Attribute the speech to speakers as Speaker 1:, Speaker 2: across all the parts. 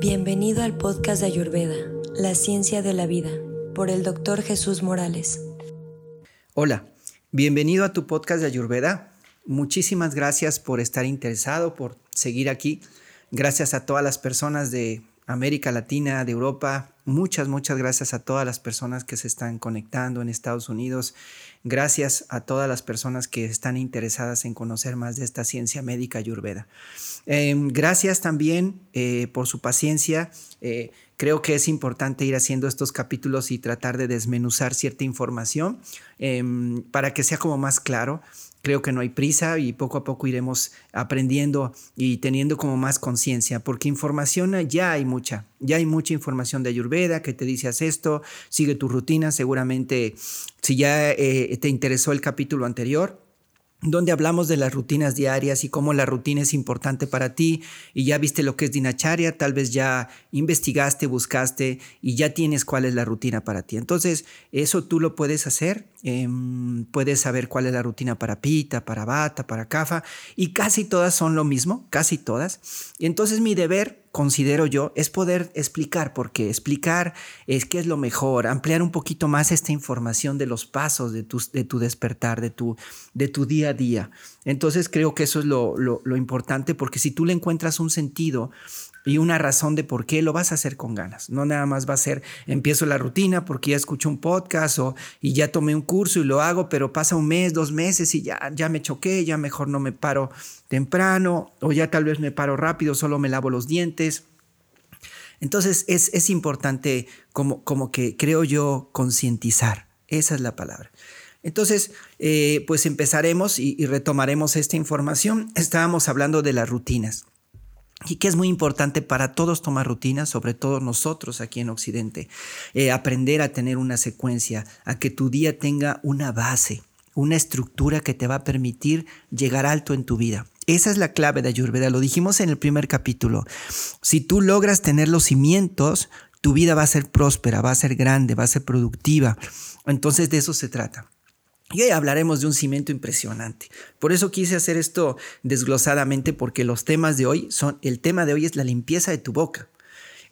Speaker 1: Bienvenido al podcast de Ayurveda, La Ciencia de la Vida, por el doctor Jesús Morales.
Speaker 2: Hola, bienvenido a tu podcast de Ayurveda. Muchísimas gracias por estar interesado, por seguir aquí. Gracias a todas las personas de América Latina, de Europa. Muchas, muchas gracias a todas las personas que se están conectando en Estados Unidos. Gracias a todas las personas que están interesadas en conocer más de esta ciencia médica ayurveda. Em, gracias también eh, por su paciencia. Eh, creo que es importante ir haciendo estos capítulos y tratar de desmenuzar cierta información em, para que sea como más claro. Creo que no hay prisa y poco a poco iremos aprendiendo y teniendo como más conciencia, porque información ya hay mucha, ya hay mucha información de Ayurveda que te dice haz esto, sigue tu rutina, seguramente si ya eh, te interesó el capítulo anterior, donde hablamos de las rutinas diarias y cómo la rutina es importante para ti y ya viste lo que es Dinacharya, tal vez ya investigaste, buscaste y ya tienes cuál es la rutina para ti. Entonces, eso tú lo puedes hacer, em, puedes saber cuál es la rutina para Pita, para Bata, para Kafa y casi todas son lo mismo, casi todas. Y entonces mi deber considero yo, es poder explicar, porque explicar es qué es lo mejor, ampliar un poquito más esta información de los pasos de tu, de tu despertar, de tu, de tu día a día. Entonces creo que eso es lo, importante, porque si tú le encuentras un sentido y una razón de por qué lo vas a hacer con ganas. No nada más va a ser empiezo la rutina porque ya escucho un podcast o y ya tomé un curso y lo hago, pero pasa un mes, dos meses y ya, ya me choqué, ya mejor no me paro temprano o ya tal vez me paro rápido, solo me lavo los dientes. Entonces es, importante como, como que creo yo concientizar. Esa es la palabra. Entonces, eh, pues empezaremos y retomaremos esta información. Estábamos hablando de las rutinas y que es muy importante para todos tomar rutinas, sobre todo nosotros aquí en Occidente, eh, aprender a tener una secuencia, a que tu día tenga una base, una estructura que te va a permitir llegar alto en tu vida. Esa es la clave de Ayurveda, lo dijimos en el primer capítulo. Si tú logras tener los cimientos, tu vida va a ser próspera, va a ser grande, va a ser productiva. Entonces de eso se trata. Y hoy hablaremos de un cimiento impresionante. Por eso quise hacer esto desglosadamente porque los temas de hoy son, el tema de hoy es la limpieza de tu boca.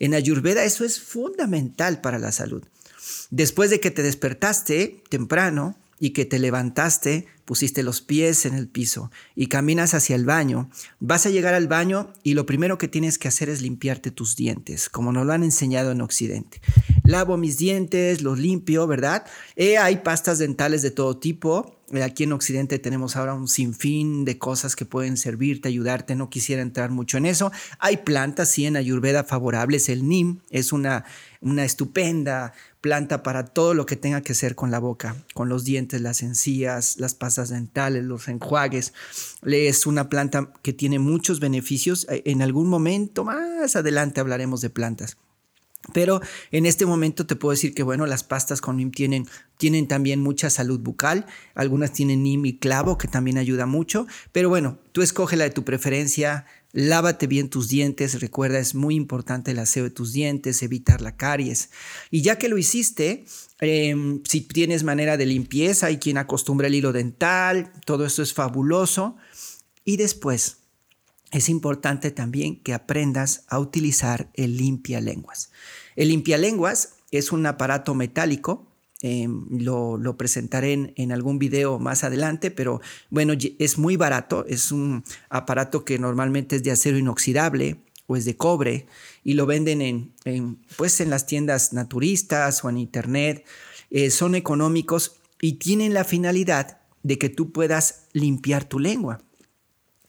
Speaker 2: En Ayurveda eso es fundamental para la salud. Después de que te despertaste temprano y que te levantaste, pusiste los pies en el piso y caminas hacia el baño, vas a llegar al baño y lo primero que tienes que hacer es limpiarte tus dientes, como nos lo han enseñado en Occidente. Lavo mis dientes, los limpio, ¿verdad? Eh, hay pastas dentales de todo tipo. Eh, aquí en Occidente tenemos ahora un sinfín de cosas que pueden servirte, ayudarte. No quisiera entrar mucho en eso. Hay plantas, sí, en Ayurveda favorables. El NIM es una, una estupenda planta para todo lo que tenga que ser con la boca, con los dientes, las encías, las pastas dentales, los enjuagues. Es una planta que tiene muchos beneficios. Eh, en algún momento más adelante hablaremos de plantas. Pero en este momento te puedo decir que, bueno, las pastas con NIM tienen, tienen también mucha salud bucal. Algunas tienen NIM y clavo, que también ayuda mucho. Pero bueno, tú escoge la de tu preferencia. Lávate bien tus dientes. Recuerda, es muy importante el aseo de tus dientes, evitar la caries. Y ya que lo hiciste, em, si tienes manera de limpieza, hay quien acostumbra el hilo dental. Todo esto es fabuloso. Y después, es importante también que aprendas a utilizar el limpia lenguas. El limpialenguas es un aparato metálico. Em, lo, presentaré en, algún video más adelante, pero bueno, es muy barato. Es un aparato que normalmente es de acero inoxidable o es de cobre y lo venden en, pues en las tiendas naturistas o en internet. Eh, son económicos y tienen la finalidad de que tú puedas limpiar tu lengua.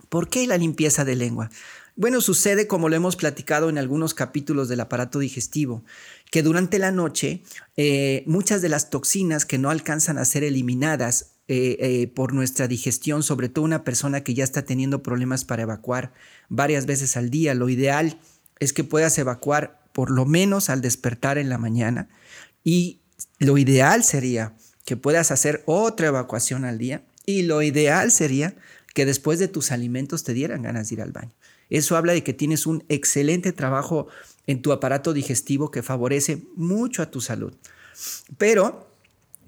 Speaker 2: ¿Por qué la limpieza de lengua? Bueno, sucede como lo hemos platicado en algunos capítulos del aparato digestivo, que durante la noche eh, muchas de las toxinas que no alcanzan a ser eliminadas eh, eh, por nuestra digestión, sobre todo una persona que ya está teniendo problemas para evacuar varias veces al día, lo ideal es que puedas evacuar por lo menos al despertar en la mañana y lo ideal sería que puedas hacer otra evacuación al día y lo ideal sería que después de tus alimentos te dieran ganas de ir al baño. Eso habla de que tienes un excelente trabajo en tu aparato digestivo que favorece mucho a tu salud. Pero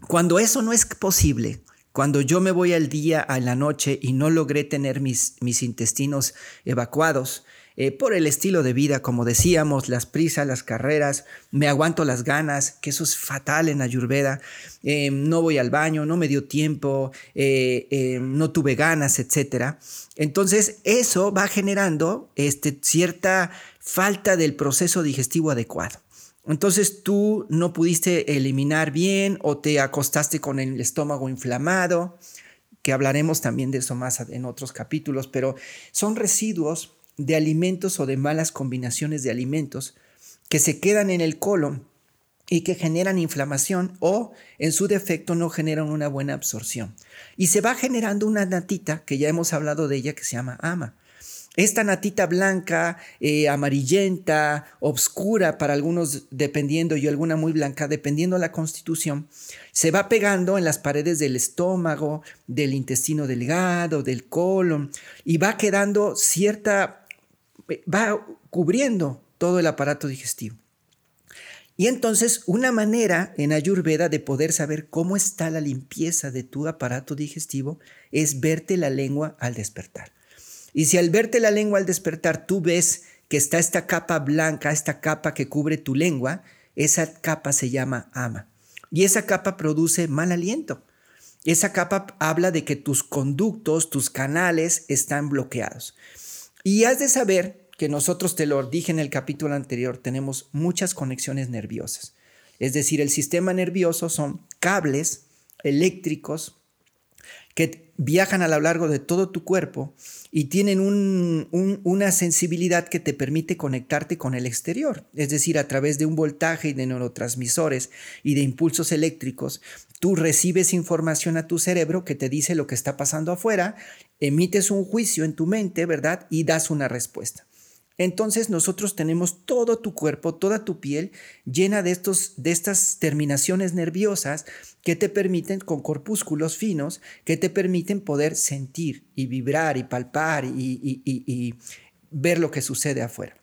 Speaker 2: cuando eso no es posible, cuando yo me voy al día, a la noche y no logré tener mis, mis intestinos evacuados, eh, por el estilo de vida, como decíamos, las prisas, las carreras, me aguanto las ganas, que eso es fatal en Ayurveda, eh, no voy al baño, no me dio tiempo, eh, no tuve ganas, etc. Entonces eso va generando este, cierta falta del proceso digestivo adecuado. Entonces tú no pudiste eliminar bien o te acostaste con el estómago inflamado, que hablaremos también de eso más en otros capítulos, pero son residuos de alimentos o de malas combinaciones de alimentos que se quedan en el colon y que generan inflamación o en su defecto no generan una buena absorción. Y se va generando una natita, que ya hemos hablado de ella, que se llama ama. Esta natita blanca, eh, amarillenta, obscura para algunos, dependiendo, y alguna muy blanca, dependiendo la constitución, se va pegando en las paredes del estómago, del intestino delgado, del colon, y va quedando cierta, va cubriendo todo el aparato digestivo. Y entonces una manera en Ayurveda de poder saber cómo está la limpieza de tu aparato digestivo es verte la lengua al despertar. Y si al verte la lengua al despertar tú ves que está esta capa blanca, esta capa que cubre tu lengua, esa capa se llama ama. Y esa capa produce mal aliento. Esa capa habla de que tus conductos, tus canales están bloqueados. Y has de saber que nosotros, te lo dije en el capítulo anterior, tenemos muchas conexiones nerviosas. Es decir, el sistema nervioso son cables eléctricos que viajan a lo largo de todo tu cuerpo y tienen una sensibilidad que te permite conectarte con el exterior, es decir, a través de un voltaje de neurotransmisores y de impulsos eléctricos, tú recibes información a tu cerebro que te dice lo que está pasando afuera, emites un juicio en tu mente, ¿verdad? Y das una respuesta. Entonces nosotros tenemos todo tu cuerpo, toda tu piel llena de, estos, de estas terminaciones nerviosas que te permiten, con corpúsculos finos, que te permiten poder sentir y vibrar y palpar y, y ver lo que sucede afuera.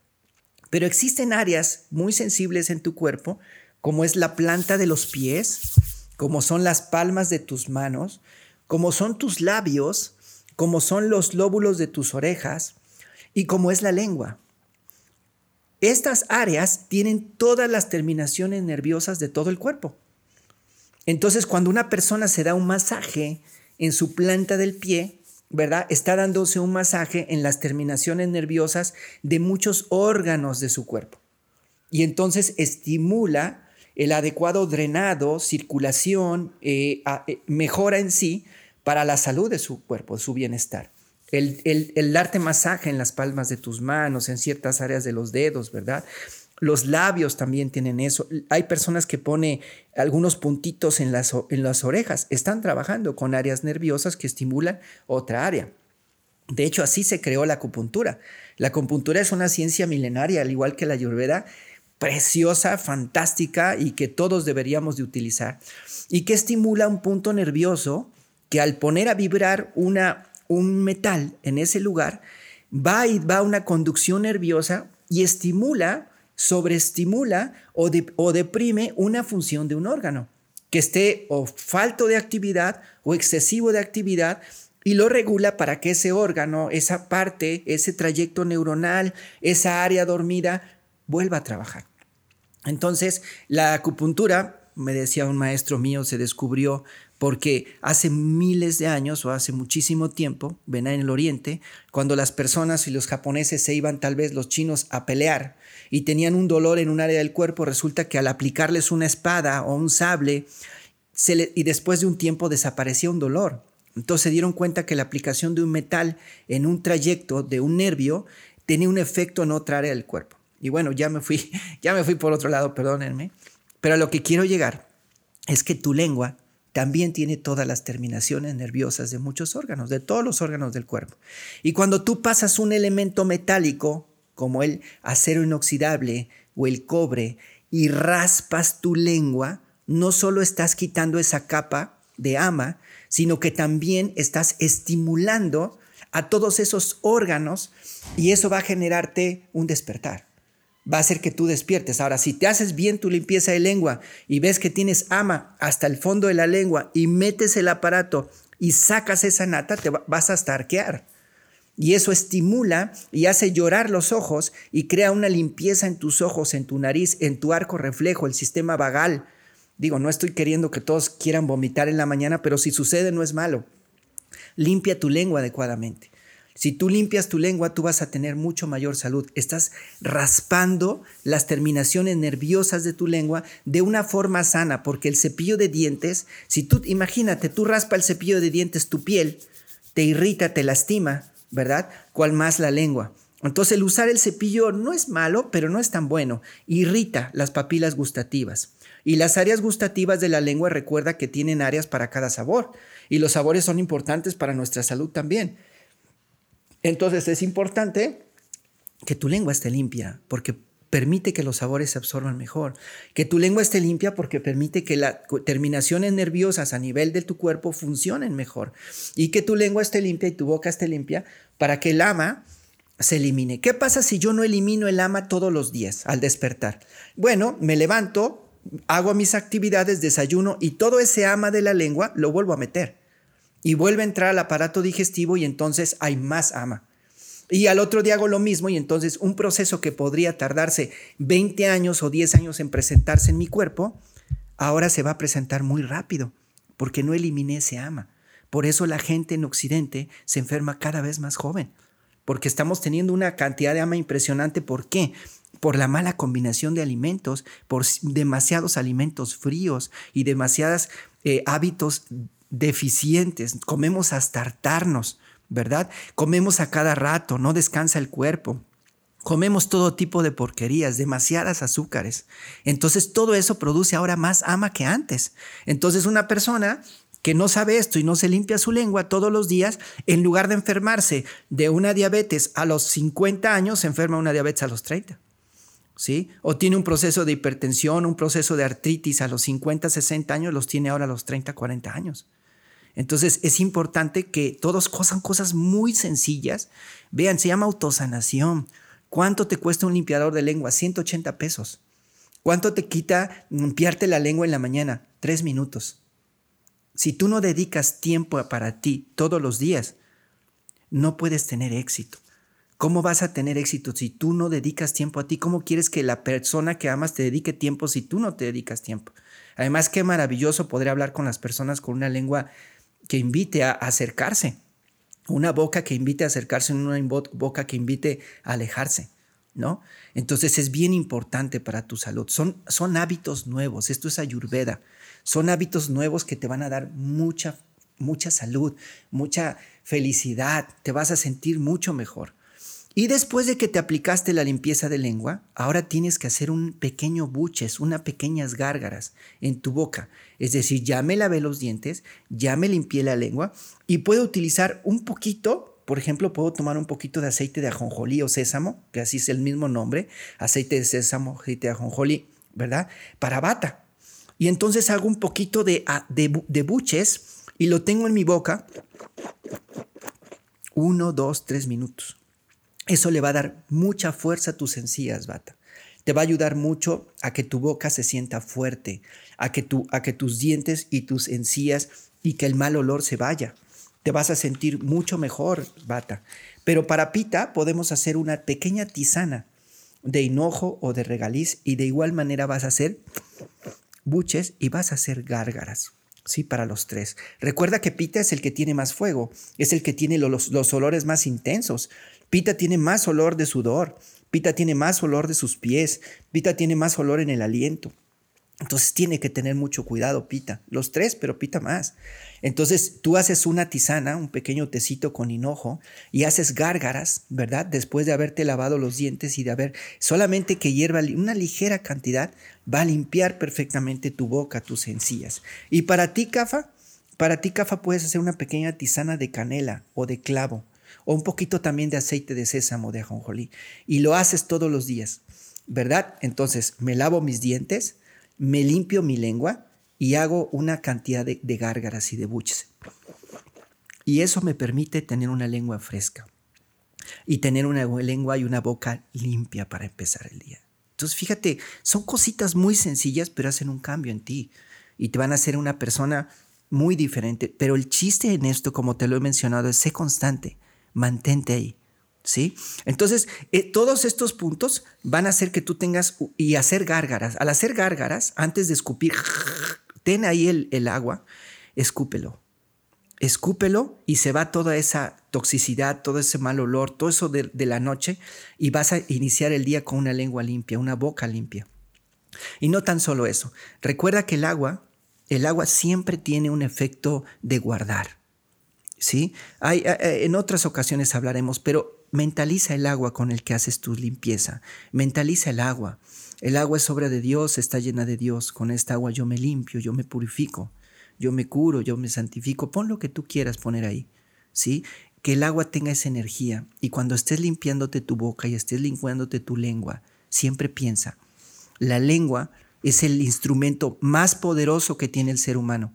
Speaker 2: Pero existen áreas muy sensibles en tu cuerpo, como es la planta de los pies, como son las palmas de tus manos, como son tus labios, como son los lóbulos de tus orejas y como es la lengua. Estas áreas tienen todas las terminaciones nerviosas de todo el cuerpo. Entonces, cuando una persona se da un masaje en su planta del pie, ¿verdad? Está dándose un masaje en las terminaciones nerviosas de muchos órganos de su cuerpo. Y entonces estimula el adecuado drenado, circulación, eh, eh, mejora en sí para la salud de su cuerpo, su bienestar. El, darte masaje en las palmas de tus manos, en ciertas áreas de los dedos, ¿verdad? Los labios también tienen eso. Hay personas que pone algunos puntitos en las, en las orejas. Están trabajando con áreas nerviosas que estimulan otra área. De hecho, así se creó la acupuntura. La acupuntura es una ciencia milenaria, al igual que la ayurveda, preciosa, fantástica y que todos deberíamos de utilizar. Y que estimula un punto nervioso que al poner a vibrar una un metal en ese lugar, va y va una conducción nerviosa y estimula, sobreestimula o, o deprime una función de un órgano que esté o falto de actividad o excesivo de actividad y lo regula para que ese órgano, esa parte, ese trayecto neuronal, esa área dormida vuelva a trabajar. Entonces, la acupuntura, me decía un maestro mío, se descubrió porque hace miles de años o hace muchísimo tiempo, ven en el oriente, cuando las personas y los japoneses se iban tal vez los chinos a pelear y tenían un dolor en un área del cuerpo, resulta que al aplicarles una espada o un sable y después de un tiempo desaparecía un dolor. Entonces se dieron cuenta que la aplicación de un metal en un trayecto de un nervio tenía un efecto en otra área del cuerpo. Y bueno, ya me fui, ya me fui por otro lado, perdónenme, pero a lo que quiero llegar es que tu lengua también tiene todas las terminaciones nerviosas de muchos órganos, de todos los órganos del cuerpo. Y cuando tú pasas un elemento metálico, como el acero inoxidable o el cobre, y raspas tu lengua, no solo estás quitando esa capa de ama, sino que también estás estimulando a todos esos órganos y eso va a generarte un despertar va a hacer que tú despiertes. Ahora, si te haces bien tu limpieza de lengua y ves que tienes ama hasta el fondo de la lengua y metes el aparato y sacas esa nata, te vas a estarquear. y eso estimula y hace llorar los ojos y crea una limpieza en tus ojos, en tu nariz, en tu arco reflejo, el sistema vagal. Digo, no estoy queriendo que todos quieran vomitar en la mañana, pero si sucede no es malo. Limpia tu lengua adecuadamente. Si tú limpias tu lengua, tú vas a tener mucho mayor salud. Estás raspando las terminaciones nerviosas de tu lengua de una forma sana, porque el cepillo de dientes, si tú, imagínate, tú raspa el cepillo de dientes tu piel, te irrita, te lastima, ¿verdad? ¿Cuál más la lengua? Entonces el usar el cepillo no es malo, pero no es tan bueno. Irrita las papilas gustativas. Y las áreas gustativas de la lengua recuerda que tienen áreas para cada sabor. Y los sabores son importantes para nuestra salud también. Entonces es importante que tu lengua esté limpia, porque permite que los sabores se absorban mejor. Que tu lengua esté limpia porque permite que las terminaciones nerviosas a nivel de tu cuerpo funcionen mejor. Y que tu lengua esté limpia y tu boca esté limpia para que el ama se elimine. ¿Qué pasa si yo no elimino el ama todos los días al despertar? Bueno, me levanto, hago mis actividades, desayuno y todo ese ama de la lengua lo vuelvo a meter. Y vuelve a entrar al aparato digestivo y entonces hay más ama. Y al otro día hago lo mismo y entonces un proceso que podría tardarse 20 años o 10 años en presentarse en mi cuerpo, ahora se va a presentar muy rápido, porque no eliminé ese ama. Por eso la gente en Occidente se enferma cada vez más joven, porque estamos teniendo una cantidad de ama impresionante. ¿Por qué? Por la mala combinación de alimentos, por demasiados alimentos fríos y demasiados eh, hábitos deficientes. Comemos hasta hartarnos. ¿verdad? Comemos a cada rato, no descansa el cuerpo. Comemos todo tipo de porquerías, demasiadas azúcares. Entonces todo eso produce ahora más ama que antes. Entonces una persona que no sabe esto y no se limpia su lengua todos los días, en lugar de enfermarse de una diabetes a los 50 años, se enferma una diabetes a los 30. ¿Sí? O tiene un proceso de hipertensión, un proceso de artritis a los 50, 60 años, los tiene ahora a los 30, 40 años. Entonces es importante que todos cosan cosas muy sencillas. Vean, se llama autosanación. ¿Cuánto te cuesta un limpiador de lengua? 180 pesos. ¿Cuánto te quita limpiarte la lengua en la mañana? Tres minutos. Si tú no dedicas tiempo para ti todos los días, no puedes tener éxito. ¿Cómo vas a tener éxito si tú no dedicas tiempo a ti? ¿Cómo quieres que la persona que amas te dedique tiempo si tú no te dedicas tiempo? Además, qué maravilloso poder hablar con las personas con una lengua que invite a acercarse, una boca que invite a acercarse, una boca que invite a alejarse, ¿no? Entonces es bien importante para tu salud. Son, son hábitos nuevos, esto es ayurveda, son hábitos nuevos que te van a dar mucha, mucha salud, mucha felicidad, te vas a sentir mucho mejor. Y después de que te aplicaste la limpieza de lengua, ahora tienes que hacer un pequeño buches, unas pequeñas gárgaras en tu boca. Es decir, ya me lavé los dientes, ya me limpié la lengua y puedo utilizar un poquito, por ejemplo, puedo tomar un poquito de aceite de ajonjolí o sésamo, que así es el mismo nombre, aceite de sésamo, aceite de ajonjolí, ¿verdad? Para bata. Y entonces hago un poquito de, de, de buches y lo tengo en mi boca. Uno, dos, tres minutos. Eso le va a dar mucha fuerza a tus encías, bata. Te va a ayudar mucho a que tu boca se sienta fuerte, a que, tu, a que tus dientes y tus encías y que el mal olor se vaya. Te vas a sentir mucho mejor, bata. Pero para pita podemos hacer una pequeña tisana de hinojo o de regaliz y de igual manera vas a hacer buches y vas a hacer gárgaras. Sí, para los tres. Recuerda que Pita es el que tiene más fuego, es el que tiene los, los olores más intensos. Pita tiene más olor de sudor, Pita tiene más olor de sus pies, Pita tiene más olor en el aliento. Entonces tiene que tener mucho cuidado, Pita. Los tres, pero Pita más. Entonces tú haces una tisana, un pequeño tecito con hinojo, y haces gárgaras, ¿verdad? Después de haberte lavado los dientes y de haber solamente que hierva una ligera cantidad, va a limpiar perfectamente tu boca, tus encías. Y para ti, Cafa, para ti, Cafa, puedes hacer una pequeña tisana de canela o de clavo o un poquito también de aceite de sésamo, de ajonjolí, y lo haces todos los días, ¿verdad? Entonces, me lavo mis dientes, me limpio mi lengua y hago una cantidad de, gárgaras y de buches. Y eso me permite tener una lengua fresca y tener una lengua y una boca limpia para empezar el día. Entonces, fíjate, son cositas muy sencillas, pero hacen un cambio en ti y te van a hacer una persona muy diferente. Pero el chiste en esto, como te lo he mencionado, es ser constante mantente ahí. ¿Sí? Entonces, eh, todos estos puntos van a hacer que tú tengas y hacer gárgaras. Al hacer gárgaras, antes de escupir, ten ahí el, el agua, escúpelo. Escúpelo y se va toda esa toxicidad, todo ese mal olor, todo eso de, de la noche y vas a iniciar el día con una lengua limpia, una boca limpia. Y no tan solo eso. Recuerda que el agua, el agua siempre tiene un efecto de guardar. ¿Sí? Hay, en otras ocasiones hablaremos, pero mentaliza el agua con el que haces tu limpieza. Mentaliza el agua. El agua es obra de Dios, está llena de Dios. Con esta agua yo me limpio, yo me purifico, yo me curo, yo me santifico. Pon lo que tú quieras poner ahí. ¿Sí? Que el agua tenga esa energía. Y cuando estés limpiándote tu boca y estés limpiándote tu lengua, siempre piensa, la lengua es el instrumento más poderoso que tiene el ser humano.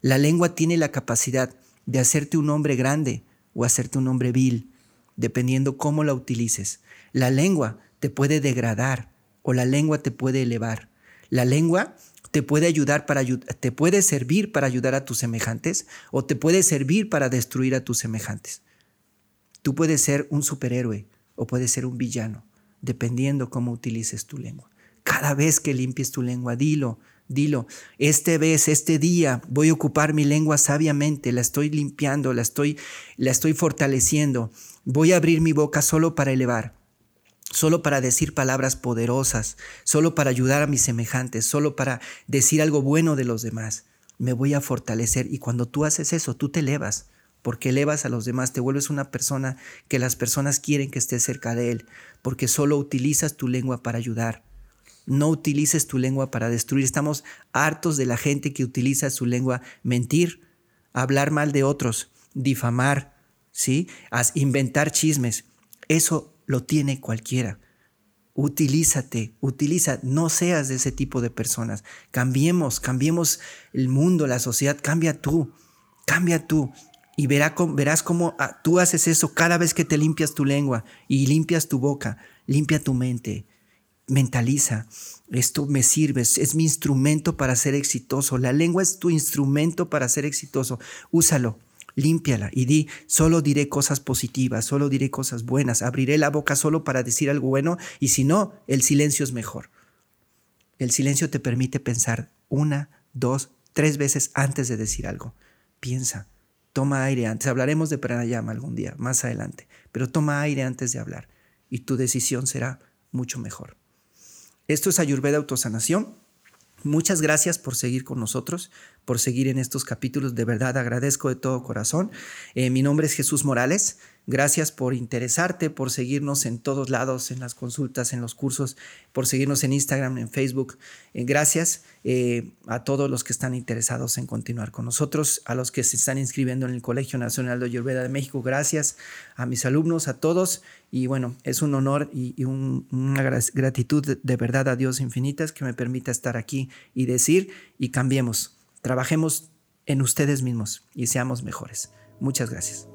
Speaker 2: La lengua tiene la capacidad de hacerte un hombre grande o hacerte un hombre vil, dependiendo cómo la utilices. La lengua te puede degradar o la lengua te puede elevar. La lengua te puede ayudar para te puede servir para ayudar a tus semejantes o te puede servir para destruir a tus semejantes. Tú puedes ser un superhéroe o puedes ser un villano, dependiendo cómo utilices tu lengua. Cada vez que limpies tu lengua, dilo, dilo, este vez, este día voy a ocupar mi lengua sabiamente, la estoy limpiando, la estoy, la estoy fortaleciendo. Voy a abrir mi boca solo para elevar, solo para decir palabras poderosas, solo para ayudar a mis semejantes, solo para decir algo bueno de los demás. Me voy a fortalecer y cuando tú haces eso, tú te elevas, porque elevas a los demás, te vuelves una persona que las personas quieren que estés cerca de él, porque solo utilizas tu lengua para ayudar. No utilices tu lengua para destruir. Estamos hartos de la gente que utiliza su lengua mentir, hablar mal de otros, difamar, ¿sí? inventar chismes. Eso lo tiene cualquiera. Utilízate, utiliza, no seas de ese tipo de personas. Cambiemos, cambiemos el mundo, la sociedad, cambia tú, cambia tú. Y verás cómo ah, tú haces eso cada vez que te limpias tu lengua y limpias tu boca, limpia tu mente, mentaliza, esto me sirve, es mi instrumento para ser exitoso. La lengua es tu instrumento para ser exitoso. Úsalo, límpiala y di, solo diré cosas positivas, solo diré cosas buenas, abriré la boca solo para decir algo bueno y si no, el silencio es mejor. El silencio te permite pensar una, dos, tres veces antes de decir algo. Piensa, toma aire antes. Hablaremos de pranayama algún día, más adelante, pero toma aire antes de hablar y tu decisión será mucho mejor. Esto es Ayurveda Autosanación. Muchas gracias por seguir con nosotros, por seguir en estos capítulos. De verdad agradezco de todo corazón. Eh, mi nombre es Jesús Morales. Gracias por interesarte, por seguirnos en todos lados, en las consultas, en los cursos, por seguirnos en Instagram, en Facebook. Eh, gracias eh, a todos los que están interesados en continuar con nosotros, a los que se están inscribiendo en el Colegio Nacional de Ayurveda de México. Gracias a mis alumnos, a todos. Y bueno, es un honor y, una gratitud de verdad a Dios infinitas que me permita estar aquí y decir y cambiemos. Trabajemos en ustedes mismos y seamos mejores. Muchas gracias.